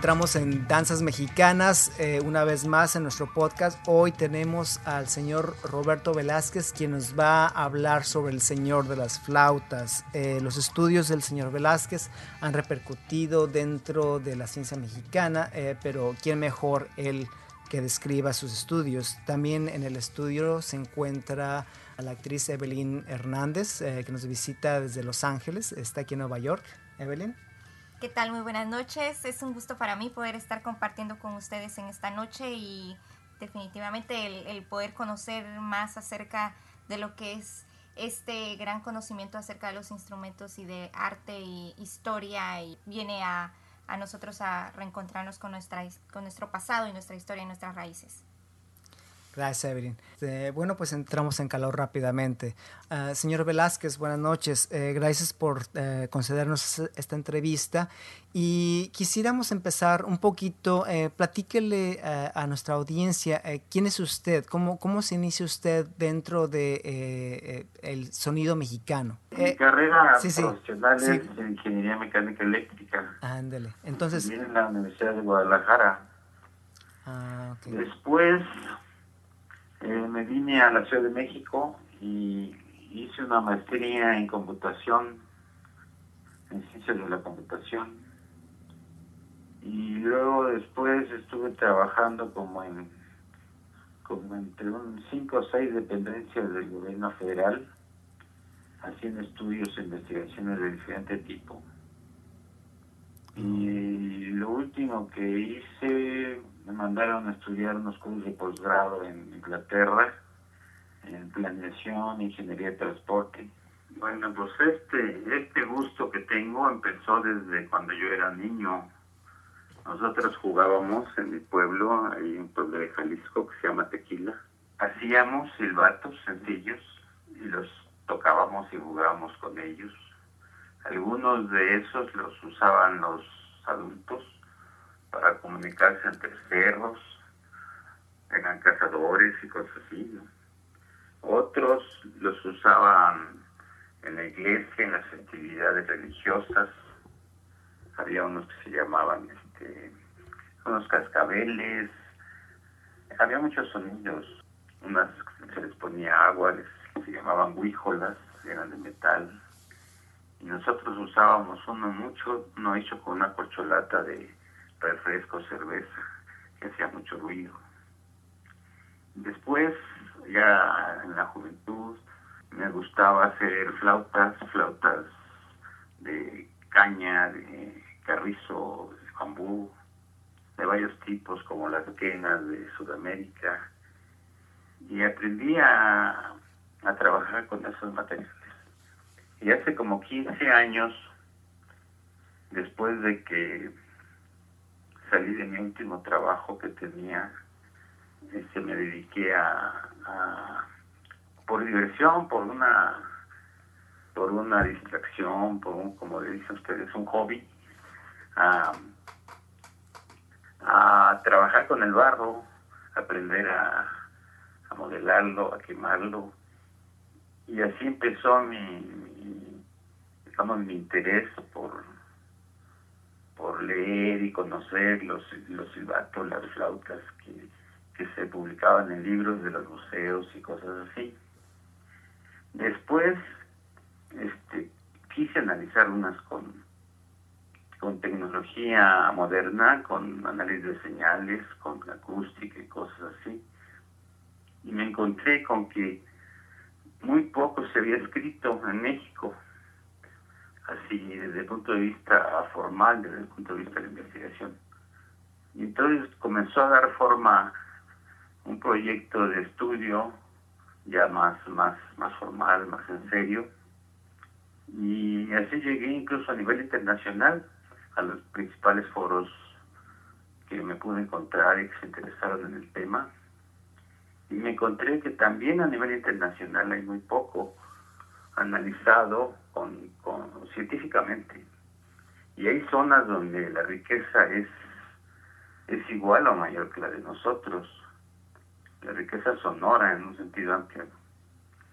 encontramos en Danzas Mexicanas eh, una vez más en nuestro podcast. Hoy tenemos al señor Roberto Velázquez, quien nos va a hablar sobre el señor de las flautas. Eh, los estudios del señor Velázquez han repercutido dentro de la ciencia mexicana, eh, pero ¿quién mejor él que describa sus estudios? También en el estudio se encuentra la actriz Evelyn Hernández, que nos visita desde Los Ángeles, está aquí en Nueva York. Evelyn. ¿Qué tal? Muy buenas noches. Es un gusto para mí poder estar compartiendo con ustedes en esta noche y definitivamente el, poder conocer más acerca de lo que es este gran conocimiento acerca de los instrumentos y de arte y historia y viene a, a nosotros a reencontrarnos con, nuestra, con nuestro pasado y nuestra historia y nuestras raíces. Gracias, Evelyn. Eh, bueno, pues entramos en calor rápidamente. Ah, señor Velázquez, buenas noches. Eh, gracias por eh, concedernos esta entrevista. Y quisiéramos empezar un poquito, platíquele a nuestra audiencia quién es usted, cómo, cómo se inicia usted dentro de el sonido mexicano. Mi carrera profesional es en Ingeniería Mecánica Eléctrica. Ándele. Entonces... en la Universidad de Guadalajara. Ah, Después eh, me vine a la Ciudad de México y hice una maestría en computación, en ciencias de la computación. Y luego después estuve trabajando como en como entre un cinco o seis dependencias del gobierno federal, haciendo estudios e investigaciones de diferente tipo. Y lo último que hice me mandaron a estudiar unos cursos de posgrado en Inglaterra, en planeación, ingeniería de transporte. Bueno, pues este, este gusto que tengo empezó desde cuando yo era niño. Nosotros jugábamos en mi pueblo, hay un pueblo de Jalisco que se llama Tequila. Hacíamos silbatos sencillos y los tocábamos y jugábamos con ellos. Algunos de esos los usaban los adultos para comunicarse entre cerros, eran cazadores y cosas así. Otros los usaban en la iglesia, en las actividades religiosas. Había unos que se llamaban este, unos cascabeles. Había muchos sonidos. Unas se les ponía agua, se llamaban huíjolas, eran de metal. Y nosotros usábamos uno mucho, no hecho con una corcholata de refresco, cerveza, que hacía mucho ruido. Después, ya en la juventud, me gustaba hacer flautas, flautas de caña, de carrizo, de bambú, de varios tipos, como las quenas de Sudamérica. Y aprendí a, a trabajar con esos materiales. Y hace como 15 años, después de que salí de mi último trabajo que tenía, este, me dediqué a, por diversión, por una por una distracción, por un, como le dicen ustedes, un hobby, a, a trabajar con el barro, aprender a, a modelarlo, a quemarlo. Y así empezó mi, mi digamos, mi interés por, por leer y conocer los, los silbatos, las flautas que, se publicaban en libros de los museos y cosas así. Después este, quise analizar unas con, con tecnología moderna, con análisis de señales, con acústica y cosas así. Y me encontré con que muy poco se había escrito en México así desde el punto de vista formal, desde el punto de vista de la investigación. Y entonces comenzó a dar forma un proyecto de estudio ya más, más, más formal, más en serio. Y así llegué incluso a nivel internacional a los principales foros que me pude encontrar y que se interesaron en el tema. Y me encontré que también a nivel internacional hay muy poco analizado con, científicamente. Y hay zonas donde la riqueza es, es igual o mayor que la de nosotros. La riqueza sonora en un sentido amplio.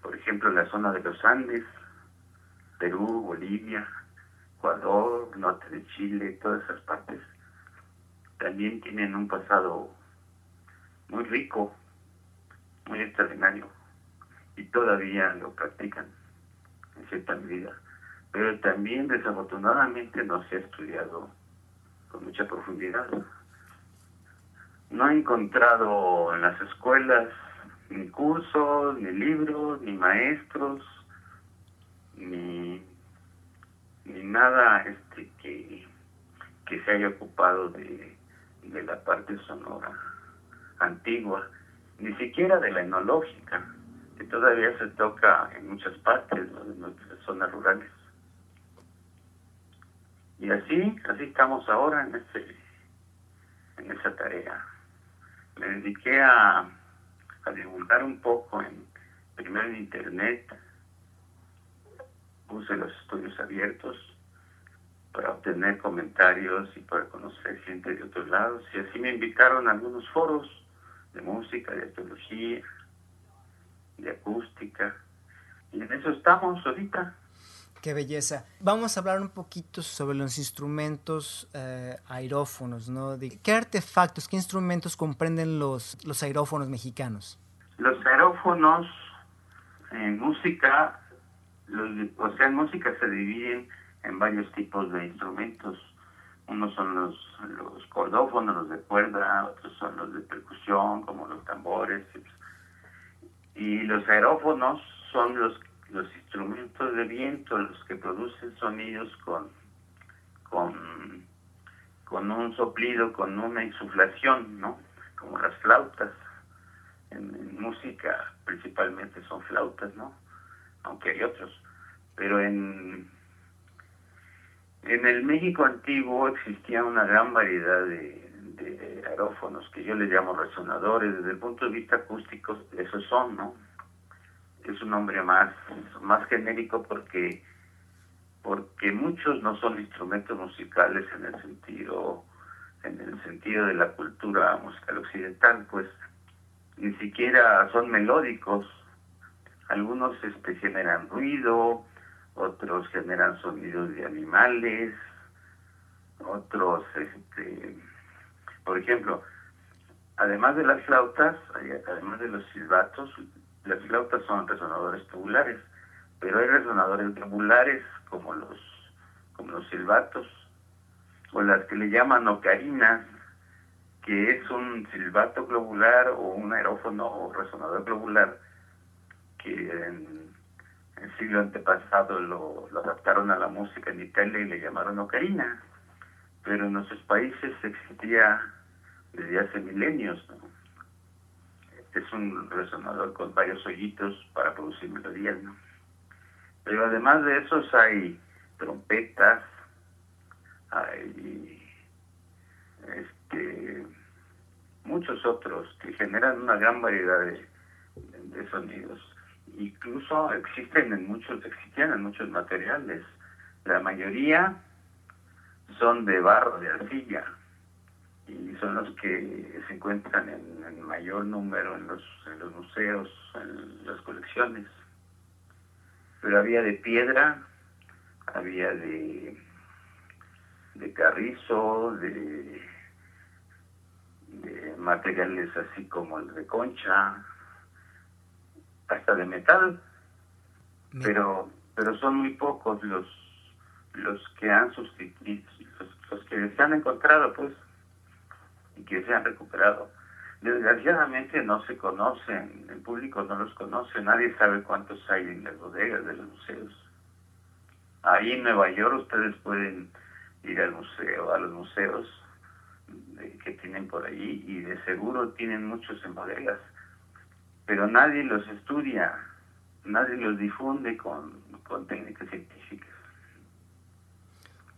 Por ejemplo, la zona de los Andes, Perú, Bolivia, Ecuador, norte de Chile, todas esas partes, también tienen un pasado muy rico, muy extraordinario, y todavía lo practican cierta medida. Pero también desafortunadamente no se ha estudiado con mucha profundidad. No he encontrado en las escuelas ni cursos, ni libros, ni maestros, ni, ni nada este que, que se haya ocupado de, de la parte sonora antigua, ni siquiera de la etnológica, que todavía se toca en muchas partes de nuestras zonas rurales. Y así, así estamos ahora en ese, en esa tarea. Me dediqué a, a divulgar un poco en primero en internet, puse los estudios abiertos para obtener comentarios y para conocer gente de otros lados. Y así me invitaron a algunos foros de música, de teología, de acústica. Y en eso estamos ahorita. Qué belleza. Vamos a hablar un poquito sobre los instrumentos eh, aerófonos, ¿no? De, ¿Qué artefactos, qué instrumentos comprenden los, los aerófonos mexicanos? Los aerófonos en música, los, o sea, en música se dividen en varios tipos de instrumentos. Unos son los, los cordófonos, los de cuerda, otros son los de percusión, como los tambores. Y los aerófonos son los los instrumentos de viento, los que producen sonidos con, con, con un soplido, con una insuflación, ¿no? Como las flautas. En, música principalmente son flautas, ¿no? Aunque hay otros. Pero en, en el México antiguo existía una gran variedad de aerófonos que yo les llamo resonadores. Desde el punto de vista acústico, esos son, ¿no? es un nombre más, más genérico porque, porque muchos no son instrumentos musicales en el sentido, en el sentido de la cultura musical occidental, pues ni siquiera son melódicos. Algunos este, generan ruido, otros generan sonidos de animales, otros, este, por ejemplo, además de las flautas, además de los silbatos, las flautas son resonadores tubulares, pero hay resonadores globulares como los, como los silbatos, o las que le llaman ocarinas, que es un silbato globular o un aerófono o resonador globular que en el siglo antepasado lo, lo, adaptaron a la música en Italia y le llamaron ocarina, pero en nuestros países existía desde hace milenios. ¿no? es un resonador con varios hoyitos para producir melodías, ¿no? Pero además de esos hay trompetas, hay este, muchos otros que generan una gran variedad de, de, sonidos. Incluso existen en muchos, existían en muchos materiales. La mayoría son de barro, de arcilla, y son los que se encuentran en, mayor número en los, en los museos, en las colecciones. Pero había de piedra, había de, de carrizo, de, de materiales así como el de concha, hasta de metal. Pero, pero son muy pocos los, los que han sustituido, los que se han encontrado, pues y que se han recuperado. Desgraciadamente no se conocen, el público no los conoce, nadie sabe cuántos hay en las bodegas de los museos. Ahí en Nueva York ustedes pueden ir al museo, a los museos que tienen por ahí y de seguro tienen muchos en bodegas, pero nadie los estudia, nadie los difunde con, con técnicas científicas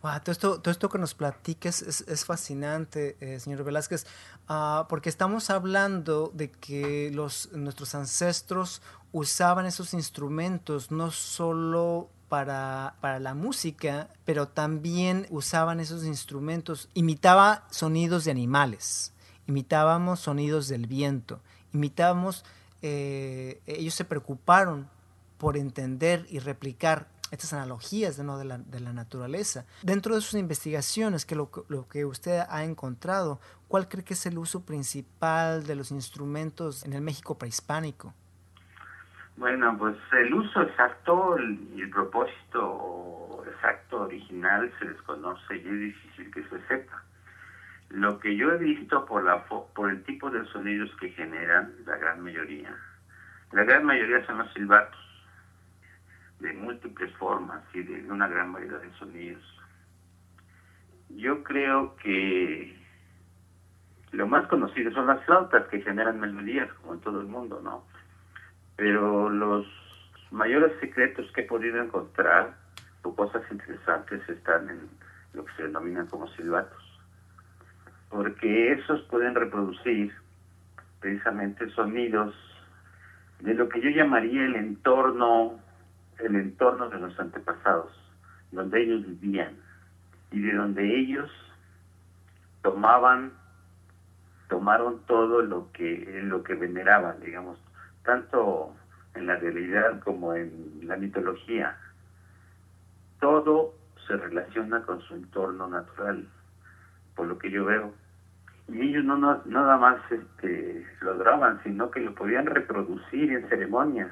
todo, esto, todo esto que nos platiques es, fascinante, eh, señor Velázquez, ah, porque estamos hablando de que nuestros ancestros usaban esos instrumentos no solo para, para, la música, pero también usaban esos instrumentos, imitaba sonidos de animales, imitábamos sonidos del viento, imitábamos, eh, ellos se preocuparon por entender y replicar estas analogías ¿no? de, la, de, la, naturaleza. Dentro de sus investigaciones, que lo, lo, que usted ha encontrado, ¿cuál cree que es el uso principal de los instrumentos en el México prehispánico? Bueno, pues el uso exacto y el propósito exacto, original, se desconoce y es difícil que se sepa. Lo que yo he visto por, la, por el tipo de sonidos que generan, la gran mayoría, la gran mayoría son los silbatos de múltiples formas y de una gran variedad de sonidos. Yo creo que lo más conocido son las flautas que generan melodías, como en todo el mundo, ¿no? Pero los mayores secretos que he podido encontrar, o cosas interesantes, están en lo que se denominan como silbatos. Porque esos pueden reproducir precisamente sonidos de lo que yo llamaría el entorno el entorno de los antepasados, donde ellos vivían y de donde ellos tomaban, tomaron todo lo que, lo que veneraban, digamos, tanto en la realidad como en la mitología. Todo se relaciona con su entorno natural, por lo que yo veo. Y ellos no, nada más este, lo graban, sino que lo podían reproducir en ceremonias,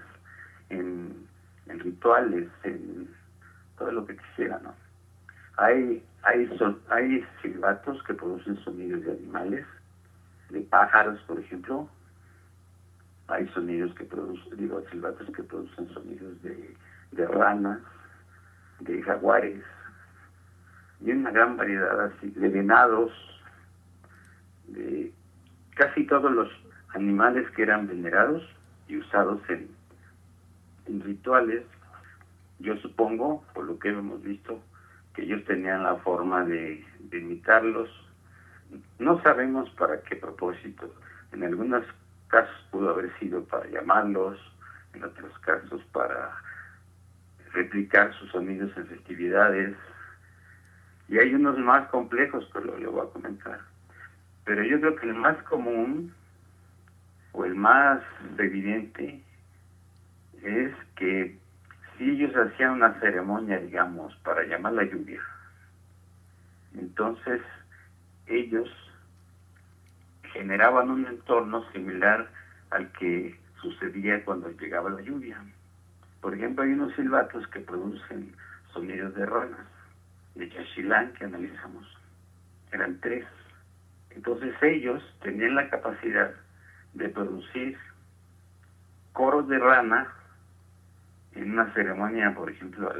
en en rituales, en todo lo que quisiera, ¿no? Hay, hay, son, hay silbatos que producen sonidos de animales, de pájaros, por ejemplo. Hay sonidos que producen, digo, silbatos que producen sonidos de, de ranas, de jaguares, y una gran variedad así, de venados, de casi todos los animales que eran venerados y usados en, rituales, yo supongo, por lo que hemos visto, que ellos tenían la forma de, imitarlos. No sabemos para qué propósito. En algunos casos pudo haber sido para llamarlos, en otros casos para replicar sus sonidos en festividades. Y hay unos más complejos que lo, le voy a comentar. Pero yo creo que el más común o el más evidente es que si ellos hacían una ceremonia, digamos, para llamar la lluvia, entonces ellos generaban un entorno similar al que sucedía cuando llegaba la lluvia. Por ejemplo, hay unos silbatos que producen sonidos de ranas, de Chachilán que analizamos. Eran tres. Entonces ellos tenían la capacidad de producir coros de rana en una ceremonia, por ejemplo,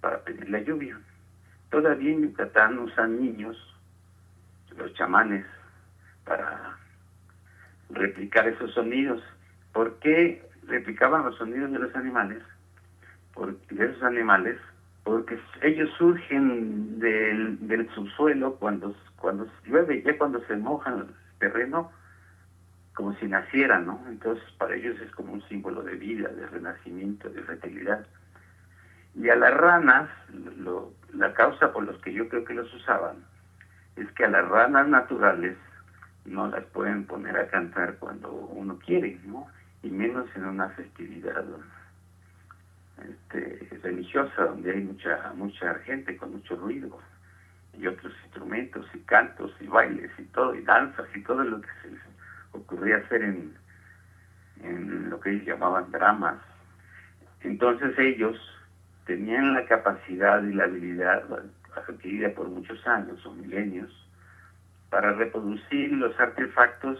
para pedir la lluvia. Todavía en Yucatán usan niños, los chamanes, para replicar esos sonidos. ¿Por qué replicaban los sonidos de los animales? Porque, de esos animales, porque ellos surgen del, del subsuelo cuando, cuando llueve, ya cuando se moja el terreno, como si nacieran, ¿no? Entonces para ellos es como un símbolo de vida, de renacimiento, de fertilidad. Y a las ranas, la causa por los que yo creo que los usaban, es que a las ranas naturales no las pueden poner a cantar cuando uno quiere, ¿no? Y menos en una festividad este, religiosa donde hay mucha mucha gente con mucho ruido y otros instrumentos y cantos y bailes y todo y danzas y todo lo que se ocurría hacer en, en lo que ellos llamaban dramas. Entonces ellos tenían la capacidad y la habilidad adquirida por muchos años o milenios para reproducir los artefactos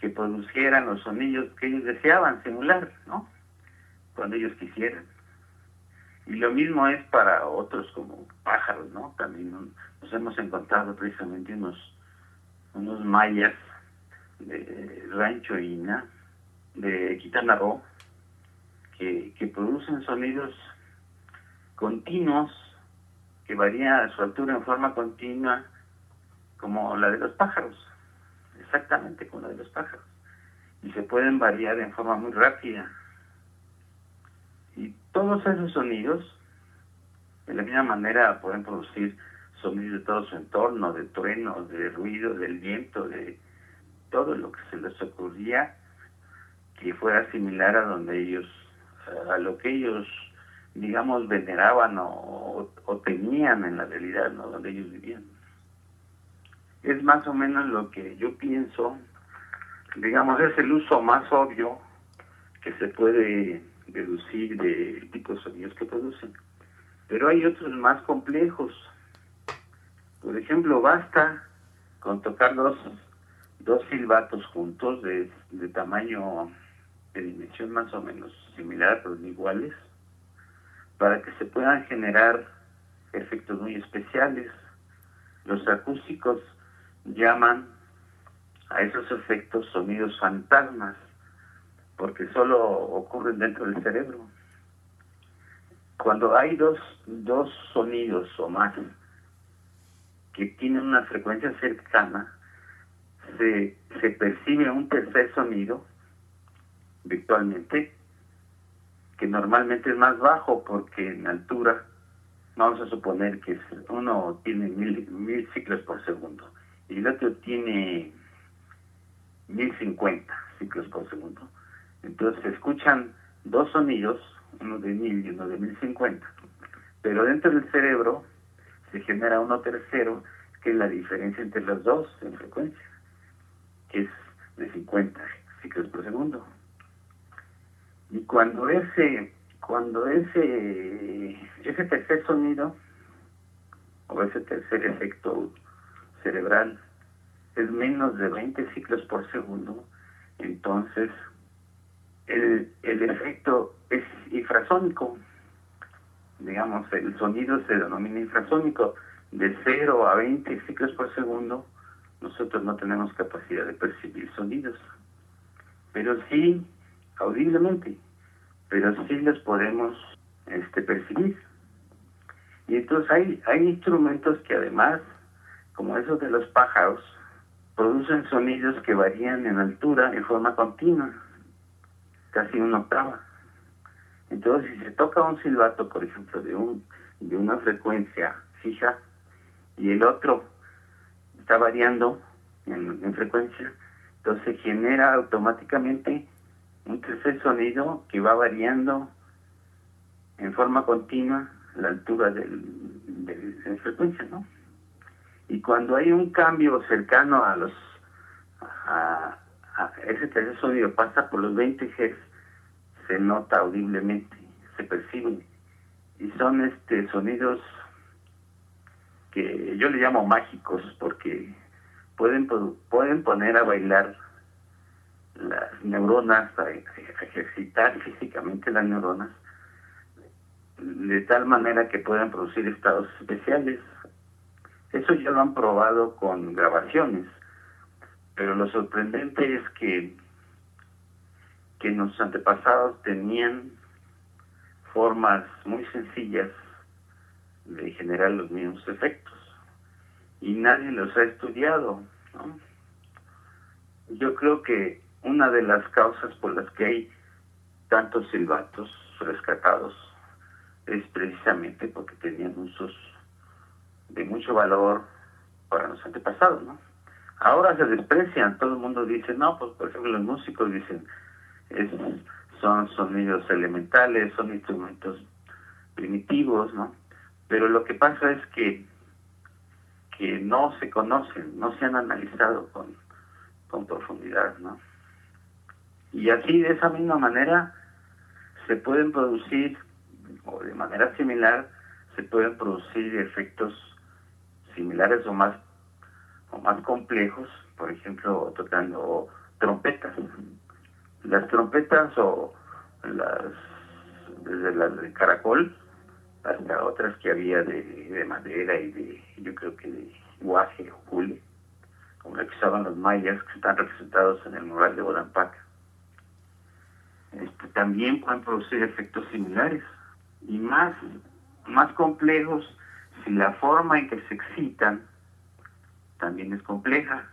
que produjeran los sonidos que ellos deseaban simular, ¿no? Cuando ellos quisieran. Y lo mismo es para otros como pájaros, ¿no? También nos hemos encontrado precisamente unos unos mayas de Rancho Ina, de Quintana Roo, que, que producen sonidos continuos que varían su altura en forma continua como la de los pájaros, exactamente como la de los pájaros, y se pueden variar en forma muy rápida. Y todos esos sonidos, de la misma manera, pueden producir sonidos de todo su entorno, de truenos, de ruido, del viento, de todo lo que se les ocurría que fuera similar a donde ellos, a lo que ellos digamos, veneraban o, o, tenían en la realidad, ¿no? Donde ellos vivían. Es más o menos lo que yo pienso, digamos, es el uso más obvio que se puede deducir del tipo de sonidos que producen. Pero hay otros más complejos. Por ejemplo, basta con tocar dos, dos silbatos juntos de, de tamaño, de dimensión más o menos similar, pero iguales, para que se puedan generar efectos muy especiales. Los acústicos llaman a esos efectos sonidos fantasmas, porque solo ocurren dentro del cerebro. Cuando hay dos, dos sonidos o más que tienen una frecuencia cercana, se, se percibe un tercer sonido virtualmente que normalmente es más bajo porque en altura vamos a suponer que uno tiene mil, mil ciclos por segundo y el otro tiene mil cincuenta ciclos por segundo. Entonces se escuchan dos sonidos, uno de mil y uno de mil cincuenta, pero dentro del cerebro se genera uno tercero que es la diferencia entre los dos en frecuencia, que es de 50 ciclos por segundo. Y cuando ese, cuando ese, ese tercer sonido, o ese tercer efecto cerebral, es menos de 20 ciclos por segundo, entonces el, el efecto es infrasónico. Digamos, el sonido se denomina infrasónico. De 0 a 20 ciclos por segundo, nosotros no tenemos capacidad de percibir sonidos. Pero sí audiblemente, pero sí los podemos este, percibir. Y entonces hay, hay instrumentos que además, como esos de los pájaros, producen sonidos que varían en altura en forma continua, casi una octava. Entonces, si se toca un silbato, por ejemplo, de, un, de una frecuencia fija y el otro está variando en, en frecuencia, entonces genera automáticamente un tercer sonido que va variando en forma continua la altura del, de frecuencia, ¿no? Y cuando hay un cambio cercano a los a, ese tercer sonido pasa por los 20 Hz, se nota audiblemente, se percibe y son este sonidos que yo le llamo mágicos porque pueden pueden poner a bailar las neuronas, a, ejercitar físicamente las neuronas, de tal manera que puedan producir estados especiales. Eso ya lo han probado con grabaciones, pero lo sorprendente es que, que nuestros antepasados tenían formas muy sencillas de generar los mismos efectos y nadie los ha estudiado. Yo creo que una de las causas por las que hay tantos silbatos rescatados es precisamente porque tenían usos de mucho valor para los antepasados, ¿no? Ahora se desprecian, todo el mundo dice, no, pues por ejemplo los músicos dicen, es, son sonidos elementales, son instrumentos primitivos, ¿no? Pero lo que pasa es que, que no se conocen, no se han analizado con, con profundidad, ¿no? Y así, de esa misma manera, se pueden producir, o de manera similar, se pueden producir efectos similares o más, o más complejos, por ejemplo, tocando trompetas. Las trompetas o las, desde las de caracol hasta otras que había de, de madera y de, yo creo que de guaje o cule, como la que usaban los mayas, que están representados en el mural de Bodampaca este, también pueden producir efectos similares y más, más complejos si la forma en que se excitan también es compleja.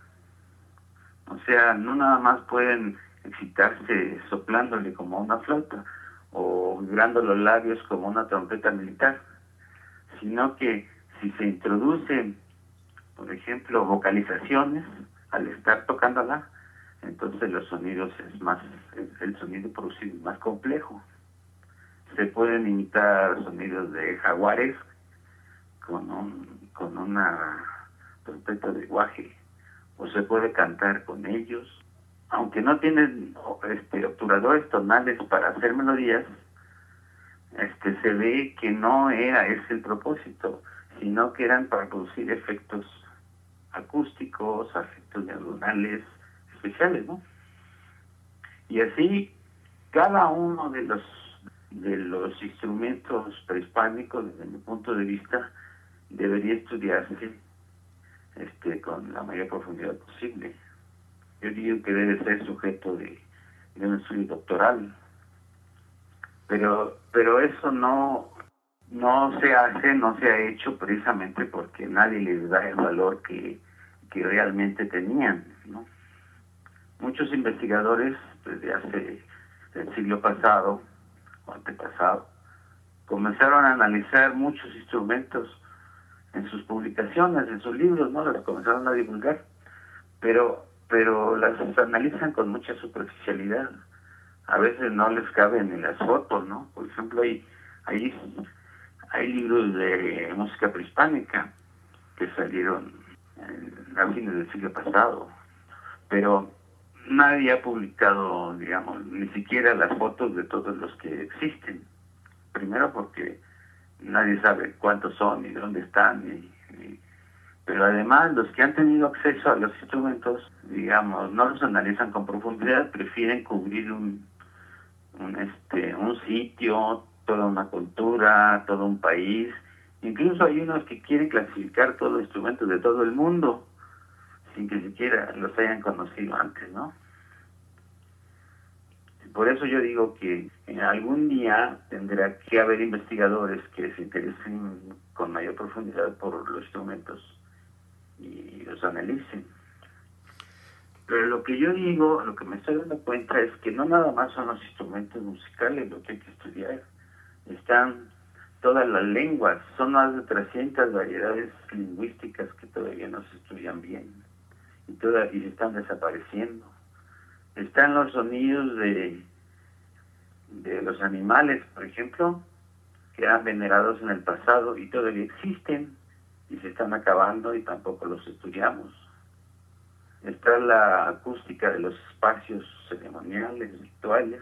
O sea, no nada más pueden excitarse soplándole como una flauta o vibrando los labios como una trompeta militar, sino que si se introducen, por ejemplo, vocalizaciones al estar tocándola, entonces los sonidos es más, el sonido producido es más complejo. se pueden imitar sonidos de jaguares con un, con una trompeta de guaje o se puede cantar con ellos aunque no tienen este obturadores tonales para hacer melodías este se ve que no era ese el propósito sino que eran para producir efectos acústicos efectos diagonales especiales no y así cada uno de los de los instrumentos prehispánicos desde mi punto de vista debería estudiarse este con la mayor profundidad posible yo digo que debe ser sujeto de, de un estudio doctoral. Pero pero eso no no se hace no se ha hecho precisamente porque nadie les da el valor que, que realmente tenían no muchos investigadores desde hace el siglo pasado o antepasado comenzaron a analizar muchos instrumentos en sus publicaciones, en sus libros, ¿no? Las comenzaron a divulgar, pero pero las analizan con mucha superficialidad. A veces no les caben ni las fotos, ¿no? Por ejemplo, hay, hay, hay libros de música prehispánica que salieron a fines del siglo pasado, pero nadie ha publicado, digamos, ni siquiera las fotos de todos los que existen. Primero porque nadie sabe cuántos son y dónde están, pero además los que han tenido acceso a los instrumentos, digamos, no los analizan con profundidad, prefieren cubrir un, un, este, un sitio, toda una cultura, todo un país. Incluso hay unos que quieren clasificar todos los instrumentos de todo el mundo sin que siquiera los hayan conocido antes, ¿no? Por eso yo digo que en algún día tendrá que haber investigadores que se interesen con mayor profundidad por los instrumentos y los analicen. Pero lo que yo digo, lo que me estoy dando cuenta es que no nada más son los instrumentos musicales lo que hay que estudiar. Están todas las lenguas, son más de 300 variedades lingüísticas que todavía no se estudian bien y, todas, y están desapareciendo están los sonidos de, de los animales, por ejemplo, que eran venerados en el pasado y todavía existen y se están acabando y tampoco los estudiamos. Está la acústica de los espacios ceremoniales, rituales.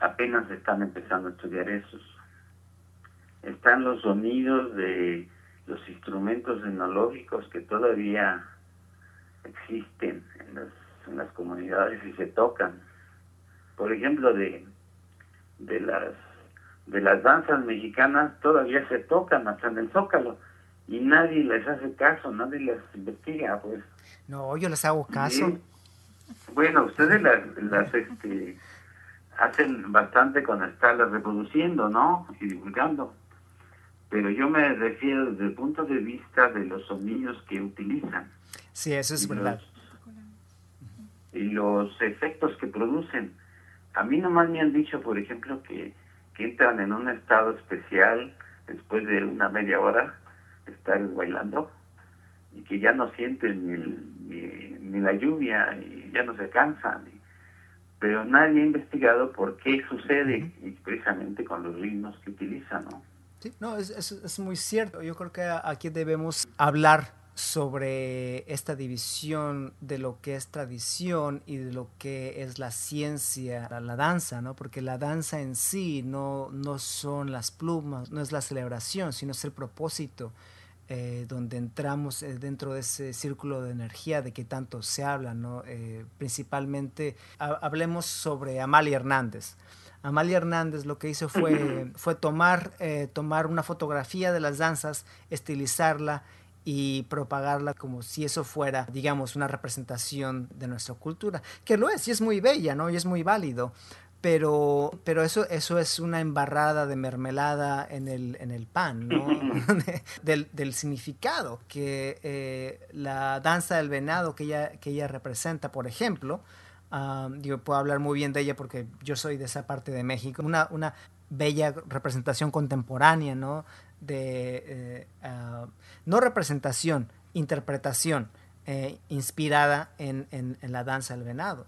Apenas están empezando a estudiar esos. Están los sonidos de los instrumentos etnológicos que todavía existen en las en las comunidades y se tocan. Por ejemplo, de, de las de las danzas mexicanas todavía se tocan hasta en el Zócalo y nadie les hace caso, nadie las investiga, pues. No, yo les hago caso. Bueno, ustedes las, las este, hacen bastante con estarlas reproduciendo, ¿no? Y divulgando. Pero yo me refiero desde el punto de vista de los sonidos que utilizan. Sí, eso es verdad y los efectos que producen. A mí nomás me han dicho, por ejemplo, que, que entran en un estado especial después de una media hora estar bailando y que ya no sienten ni, ni, la lluvia y ya no se cansan. pero nadie ha investigado por qué sucede y precisamente con los ritmos que utilizan, ¿no? Sí, no, es, es, es muy cierto. Yo creo que aquí debemos hablar sobre esta división de lo que es tradición y de lo que es la ciencia, la, danza, ¿no? Porque la danza en sí no, no son las plumas, no es la celebración, sino es el propósito eh, donde entramos eh, dentro de ese círculo de energía de que tanto se habla, ¿no? Eh, principalmente hablemos sobre Amalia Hernández. Amalia Hernández lo que hizo fue, fue tomar, tomar una fotografía de las danzas, estilizarla y propagarla como si eso fuera, digamos, una representación de nuestra cultura, que lo es y es muy bella, ¿no? Y es muy válido. Pero, pero eso, eso es una embarrada de mermelada en el, en el pan, ¿no? del, del, significado que eh, la danza del venado que ella, que ella representa, por ejemplo, uh, yo puedo hablar muy bien de ella porque yo soy de esa parte de México, una, una bella representación contemporánea, ¿no? De eh, ah, no representación, interpretación eh, inspirada en, la danza del venado.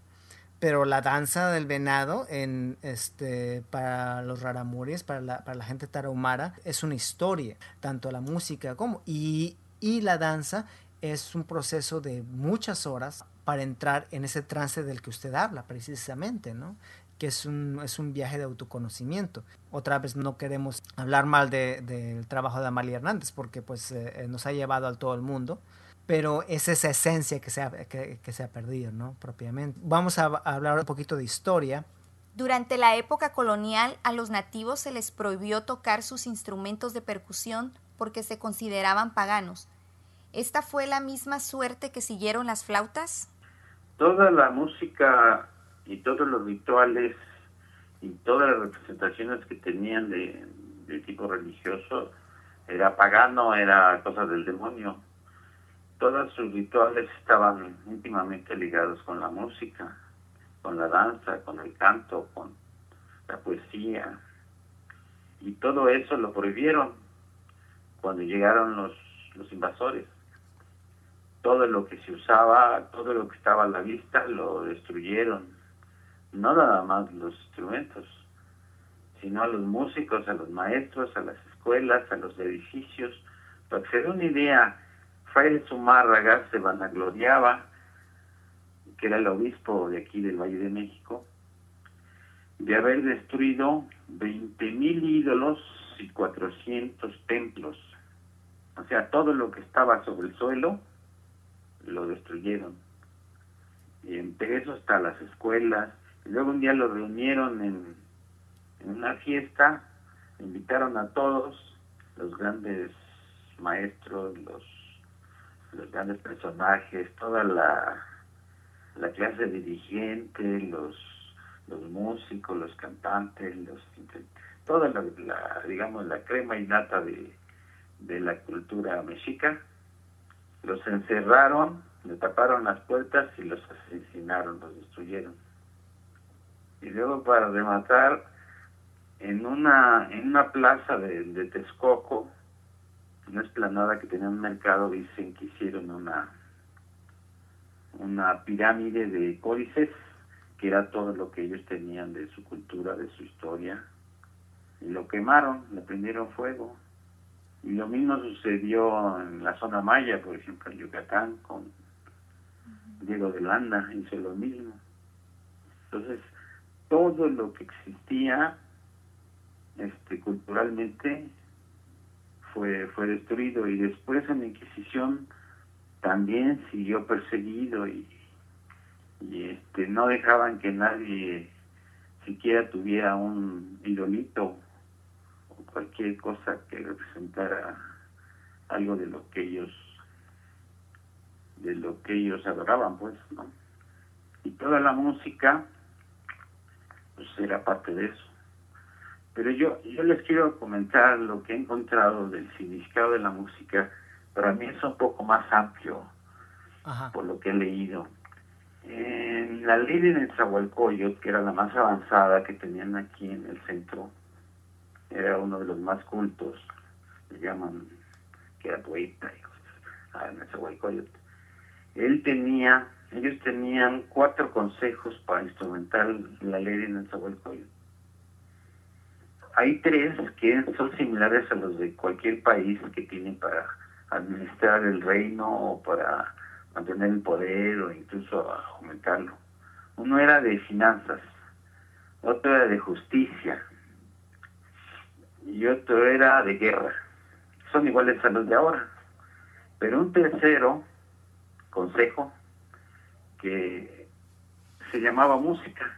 pero la danza del venado en este para los raramuris, para la, para la gente tarahumara, es una historia, tanto la música como y la danza es un proceso de muchas horas para entrar en ese trance del que usted habla precisamente, ¿no? Que es un, es un viaje de autoconocimiento. Otra vez no queremos hablar mal del de, trabajo de Amalia Hernández porque pues eh, eh, nos ha llevado a todo el mundo, pero es esa esencia que se ha, que, que se ha perdido, ¿no? Propiamente. Vamos a, a hablar un poquito de historia. Durante la época colonial a los nativos se les prohibió tocar sus instrumentos de percusión porque se consideraban paganos. ¿Esta fue la misma suerte que siguieron las flautas? Toda la música y todos los rituales y todas las representaciones que tenían de, tipo religioso era pagano, era cosa del demonio. Todos sus rituales estaban íntimamente ligados con la música, con la danza, con el canto, con la poesía. Y todo eso lo prohibieron cuando llegaron los, los invasores. Todo lo que se usaba, todo lo que estaba a la vista, lo destruyeron no nada más los instrumentos, sino a los músicos, a los maestros, a las escuelas, a los edificios. Para que se dé una idea, Fraile Zumárraga se vanagloriaba, que era el obispo de aquí del Valle de México, de haber destruido 20.000 ídolos y 400 templos. O sea, todo lo que estaba sobre el suelo lo destruyeron. Y entre eso está las escuelas, luego un día lo reunieron en, una fiesta, invitaron a todos, los grandes maestros, los, los grandes personajes, toda la, la clase dirigente, los, los músicos, los cantantes, los toda la, digamos la crema y nata de, de la cultura mexica, los encerraron, le taparon las puertas y los asesinaron, los destruyeron y luego para rematar en una en una plaza de, de Texcoco una esplanada que tenía un mercado dicen que hicieron una una pirámide de códices que era todo lo que ellos tenían de su cultura de su historia y lo quemaron le prendieron fuego. Y lo mismo sucedió en la zona maya por ejemplo en Yucatán con Diego de Landa hizo lo mismo. Entonces todo lo que existía este culturalmente fue fue destruido. Y después en la Inquisición también siguió perseguido y, y este no dejaban que nadie siquiera tuviera un idolito o cualquier cosa que representara algo de lo que ellos de lo que ellos adoraban pues no y toda la música pues era parte de eso. Pero yo, yo les quiero comentar lo que he encontrado del significado de la música. Para mí es un poco más amplio por lo que he leído. En la ley de Netzahualcoyot, que era la más avanzada que tenían aquí en el centro, era uno de los más cultos, le llaman que era poeta a Netzahualcoyot. Él tenía ellos tenían cuatro consejos para instrumentar la ley de Nezahualcóyotl. Hay tres que son similares a los de cualquier país que tiene para administrar el reino o para mantener el poder o incluso aumentarlo. Uno era de finanzas, otro era de justicia y otro era de guerra. Son iguales a los de ahora. Pero un tercero consejo se llamaba música.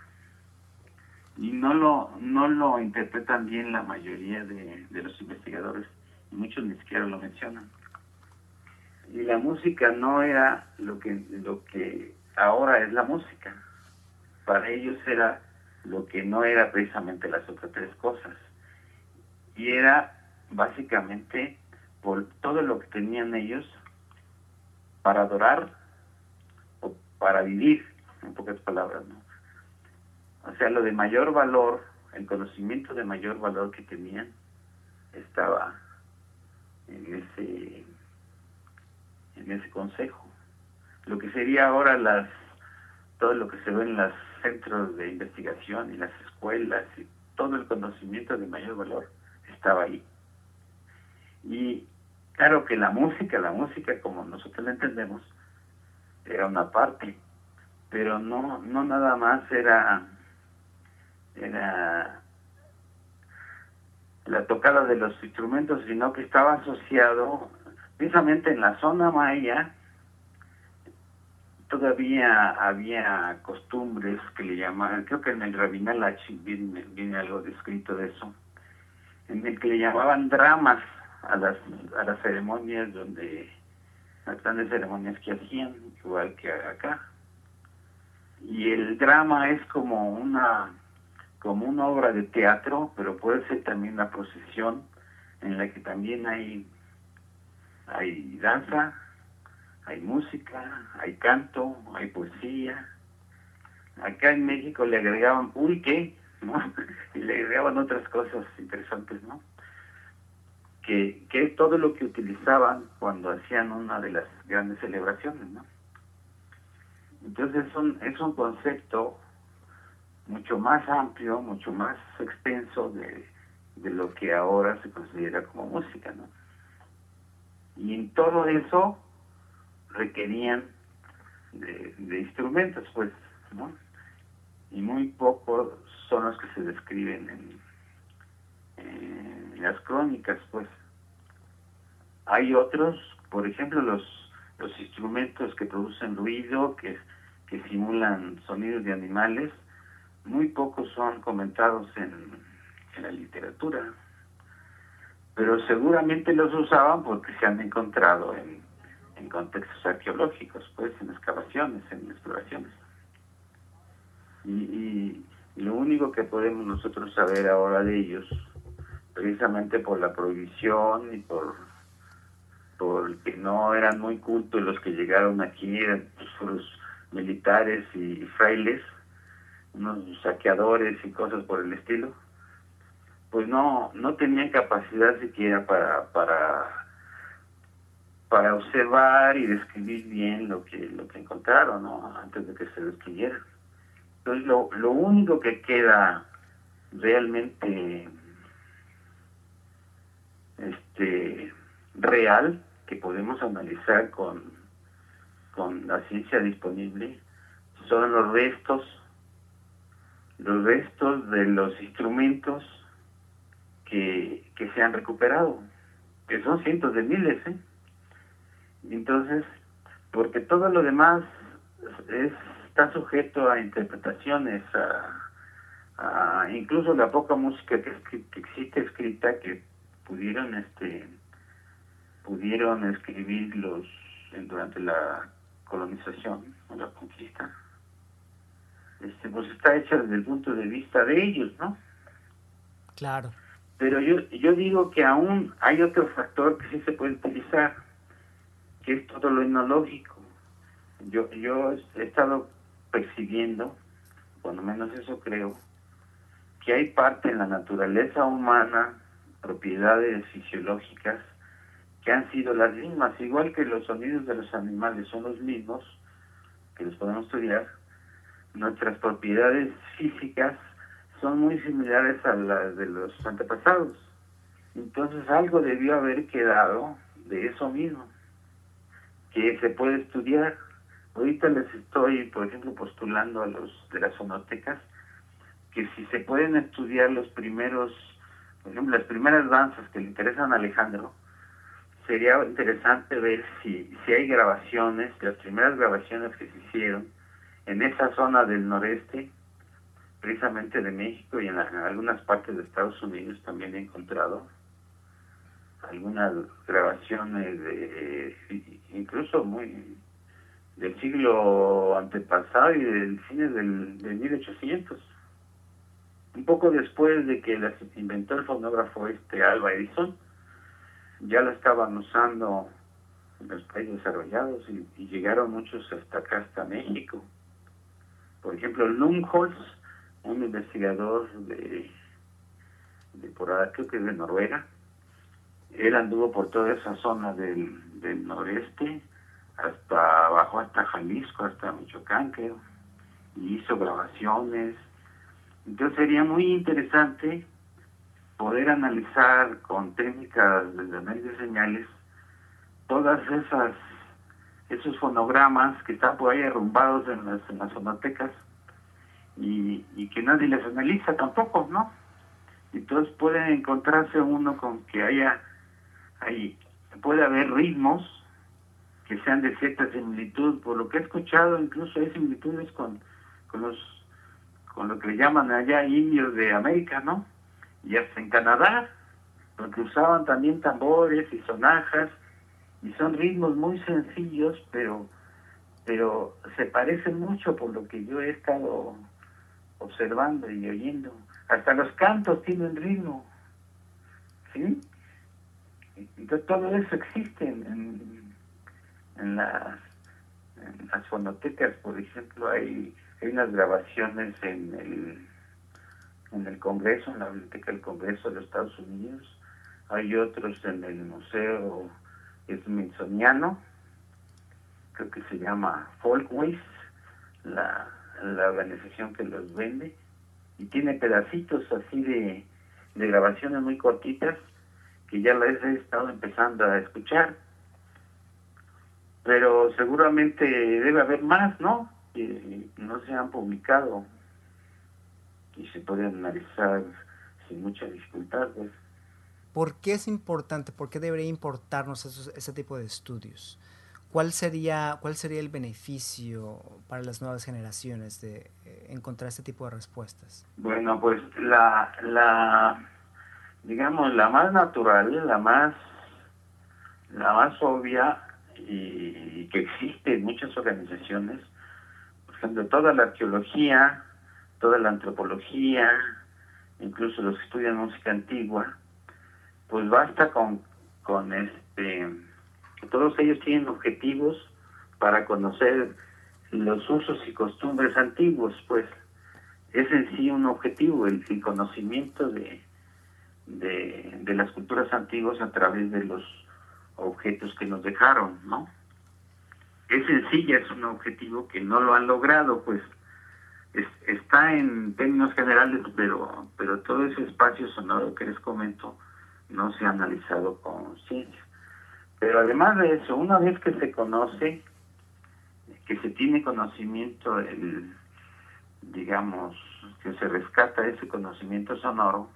Y no lo no lo interpretan bien la mayoría de, de los investigadores y muchos ni siquiera lo mencionan. Y la música no era lo que lo que ahora es la música. Para ellos era lo que no era precisamente las otras tres cosas. Y era básicamente por todo lo que tenían ellos para adorar para vivir, en pocas palabras, ¿no? O sea, lo de mayor valor, el conocimiento de mayor valor que tenían, estaba en ese, en ese consejo. Lo que sería ahora las, todo lo que se ve en las centros de investigación y las escuelas y todo el conocimiento de mayor valor estaba ahí. Y claro que la música, la música como nosotros la entendemos, era una parte, pero no, no nada más era, era la tocada de los instrumentos, sino que estaba asociado precisamente en la zona maya, todavía había costumbres que le llamaban, creo que en el Rabinal viene, viene algo descrito de eso, en el que le llamaban dramas a las, a las ceremonias donde, las grandes ceremonias que hacían, igual que acá. Y el drama es como una, como una obra de teatro, pero puede ser también una procesión en la que también hay, hay danza, hay música, hay canto, hay poesía. Acá en México le agregaban pulque, ¿no? y le agregaban otras cosas interesantes, ¿no? Que, todo lo que utilizaban cuando hacían una de las grandes celebraciones, ¿no? Entonces es un, es un concepto mucho más amplio, mucho más extenso de, de lo que ahora se considera como música, ¿no? Y en todo eso requerían de, instrumentos, pues, ¿no? Y muy pocos son los que se describen en, las crónicas, pues. Hay otros, por ejemplo, los, los instrumentos que producen ruido, que, que simulan sonidos de animales, muy pocos son comentados en, en la literatura, pero seguramente los usaban porque se han encontrado en en contextos arqueológicos, pues en excavaciones, en exploraciones. Y, lo único que podemos nosotros saber ahora de ellos, precisamente por la prohibición y por porque no eran muy cultos los que llegaron aquí, eran pues, militares y frailes, unos saqueadores y cosas por el estilo, pues no, no tenían capacidad siquiera para, para para observar y describir bien lo que lo que encontraron ¿no? antes de que se describiera. Entonces lo, lo único que queda realmente este real que podemos analizar con, con la ciencia disponible son los restos los restos de los instrumentos que, que se han recuperado que son cientos de miles ¿eh? Entonces, porque todo lo demás está sujeto a interpretaciones, a, incluso la poca música que, existe escrita que pudieron este pudieron escribir los durante la colonización o la conquista. Este pues está hecha desde el punto de vista de ellos no claro. Pero yo yo digo que aún hay otro factor que sí se puede utilizar que es todo lo etnológico. Yo, yo he estado percibiendo, cuando menos eso creo, que hay parte en la naturaleza humana, propiedades fisiológicas, que han sido las mismas, igual que los sonidos de los animales son los mismos, que los podemos estudiar, nuestras propiedades físicas son muy similares a las de los antepasados. Entonces algo debió haber quedado de eso mismo que se puede estudiar. Ahorita les estoy, por ejemplo, postulando a los de las sonotecas que si se pueden estudiar los primeros, por ejemplo, las primeras danzas que le interesan a Alejandro, sería interesante ver si, si hay grabaciones, las primeras grabaciones que se hicieron en esa zona del noreste, precisamente de México y en algunas partes de Estados Unidos también he encontrado algunas grabaciones de incluso muy del siglo antepasado y del cine del, de 1800 un poco después de que las inventó el fonógrafo este Alba Edison ya la estaban usando en los países desarrollados y, llegaron muchos hasta acá hasta México por ejemplo Lundholz un investigador de de por ahí, creo que es de Noruega él anduvo por toda esa zona del, noreste, hasta abajo hasta Jalisco, hasta Michoacán, creo. y hizo grabaciones. Entonces sería muy interesante poder analizar con técnicas de análisis de señales todas esas esos fonogramas que están por ahí arrumbados en las, en las sonotecas y, y que nadie les analiza tampoco, ¿no? Entonces puede encontrarse uno con que haya, hay, puede haber ritmos que sean de cierta similitud, por lo que he escuchado incluso hay similitudes con, con los con lo que le llaman allá indios de América, ¿no? Y hasta en Canadá, porque usaban también tambores y sonajas, y son ritmos muy sencillos, pero pero se parecen mucho por lo que yo he estado observando y oyendo. Hasta los cantos tienen ritmo. ¿Sí? Entonces todo eso existe en, en, las, en las fonotecas, por ejemplo, hay, hay unas grabaciones en el, en el Congreso, en la Biblioteca del Congreso de los Estados Unidos, hay otros en el Museo Smithsoniano, creo que se llama Folkways, la la organización que los vende y tiene pedacitos así de, de grabaciones muy cortitas que ya las he estado empezando a escuchar. Pero seguramente debe haber más, ¿no? Que no se han publicado y se pueden analizar sin mucha dificultad. Pues. ¿Por qué es importante? ¿Por qué debería importarnos ese tipo de estudios? ¿Cuál sería, ¿Cuál sería el beneficio para las nuevas generaciones de eh, encontrar este tipo de respuestas? Bueno, pues la, la, digamos, la más natural, la más, la más obvia y, que existe en muchas organizaciones, por ejemplo, toda la arqueología, toda la antropología, incluso los que estudian música antigua, pues basta con, con este todos ellos tienen objetivos para conocer los usos y costumbres antiguos, pues es en sí un objetivo, el, conocimiento de, de, las culturas antiguas a través de los objetos que nos dejaron, ¿no? Es sencilla, es un objetivo que no lo han logrado, pues está en términos generales, pero, pero todo ese espacio sonoro que les comento no se ha analizado con ciencia. Pero además de eso, una vez que se conoce, que se tiene conocimiento, el, digamos, que se rescata ese conocimiento sonoro,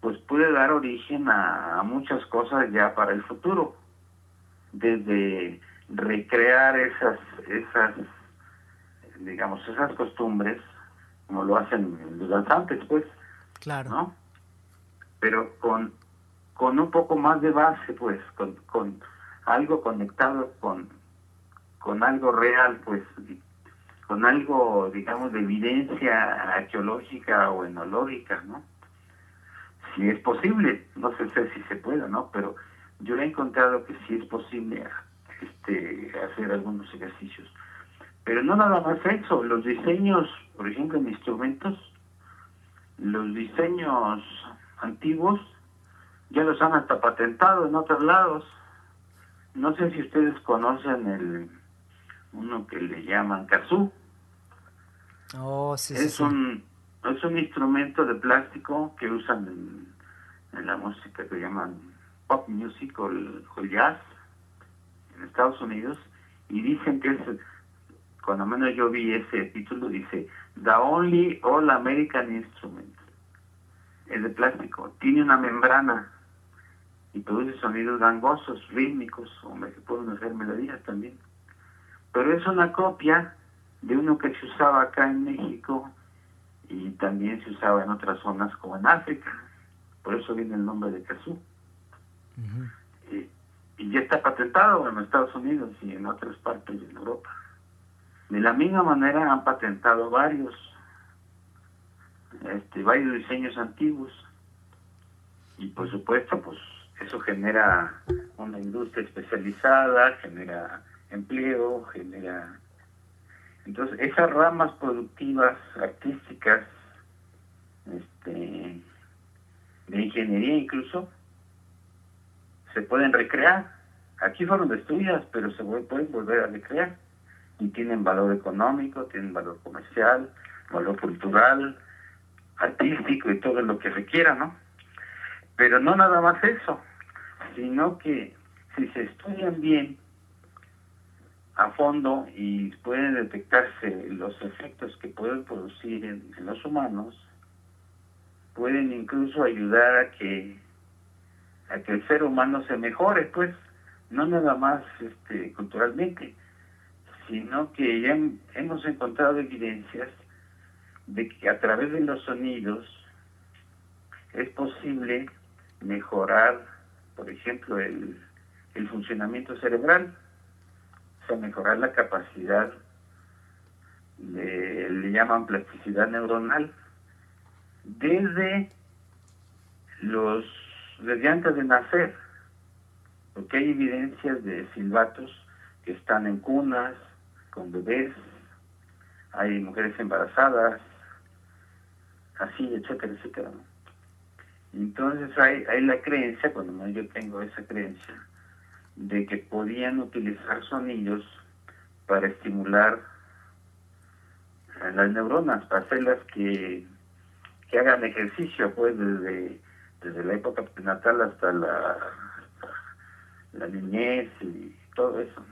pues puede dar origen a, muchas cosas ya para el futuro, desde recrear esas, esas, digamos, esas costumbres, como lo hacen los danzantes, pues, claro, ¿no? Pero con con un poco más de base, pues, con, con algo conectado con, con algo real, pues, con algo, digamos, de evidencia arqueológica o enológica, ¿no? Si es posible, no sé, si se puede, ¿no? Pero yo he encontrado que sí es posible este, hacer algunos ejercicios. Pero no nada más eso, los diseños, por ejemplo, en instrumentos, los diseños antiguos ya los han hasta patentado en otros lados. No sé si ustedes conocen el uno que le llaman kazoo. Oh, sí, es un es un instrumento de plástico que usan en, la música que llaman pop music o el, jazz en Estados Unidos y dicen que es cuando menos yo vi ese título dice The Only All American Instrument es de plástico tiene una membrana y produce sonidos gangosos, rítmicos, o me pueden hacer melodías también. Pero es una copia de uno que se usaba acá en México y también se usaba en otras zonas como en África. Por eso viene el nombre de kazoo. y, ya está patentado en Estados Unidos y en otras partes de Europa. De la misma manera han patentado varios, este, varios diseños antiguos. Y por supuesto, pues eso genera una industria especializada, genera empleo, genera... Entonces, esas ramas productivas, artísticas, este, de ingeniería incluso, se pueden recrear. Aquí fueron destruidas, pero se pueden volver a recrear. Y tienen valor económico, tienen valor comercial, valor cultural, artístico y todo lo que requiera, ¿no? Pero no nada más eso, sino que si se estudian bien a fondo y pueden detectarse los efectos que pueden producir en, los humanos, pueden incluso ayudar a que a que el ser humano se mejore, pues, no nada más este, culturalmente, sino que ya hemos encontrado evidencias de que a través de los sonidos es posible mejorar, por ejemplo, el, el funcionamiento cerebral, o sea, mejorar la capacidad de, le llaman plasticidad neuronal, desde los, desde antes de nacer, porque hay evidencias de silbatos que están en cunas, con bebés, hay mujeres embarazadas, así, etcétera, etcétera. Entonces hay, hay la creencia, cuando yo tengo esa creencia, de que podían utilizar sonidos para estimular las neuronas, para hacerlas que, que hagan ejercicio, pues desde, desde la época prenatal hasta la, la niñez y todo eso.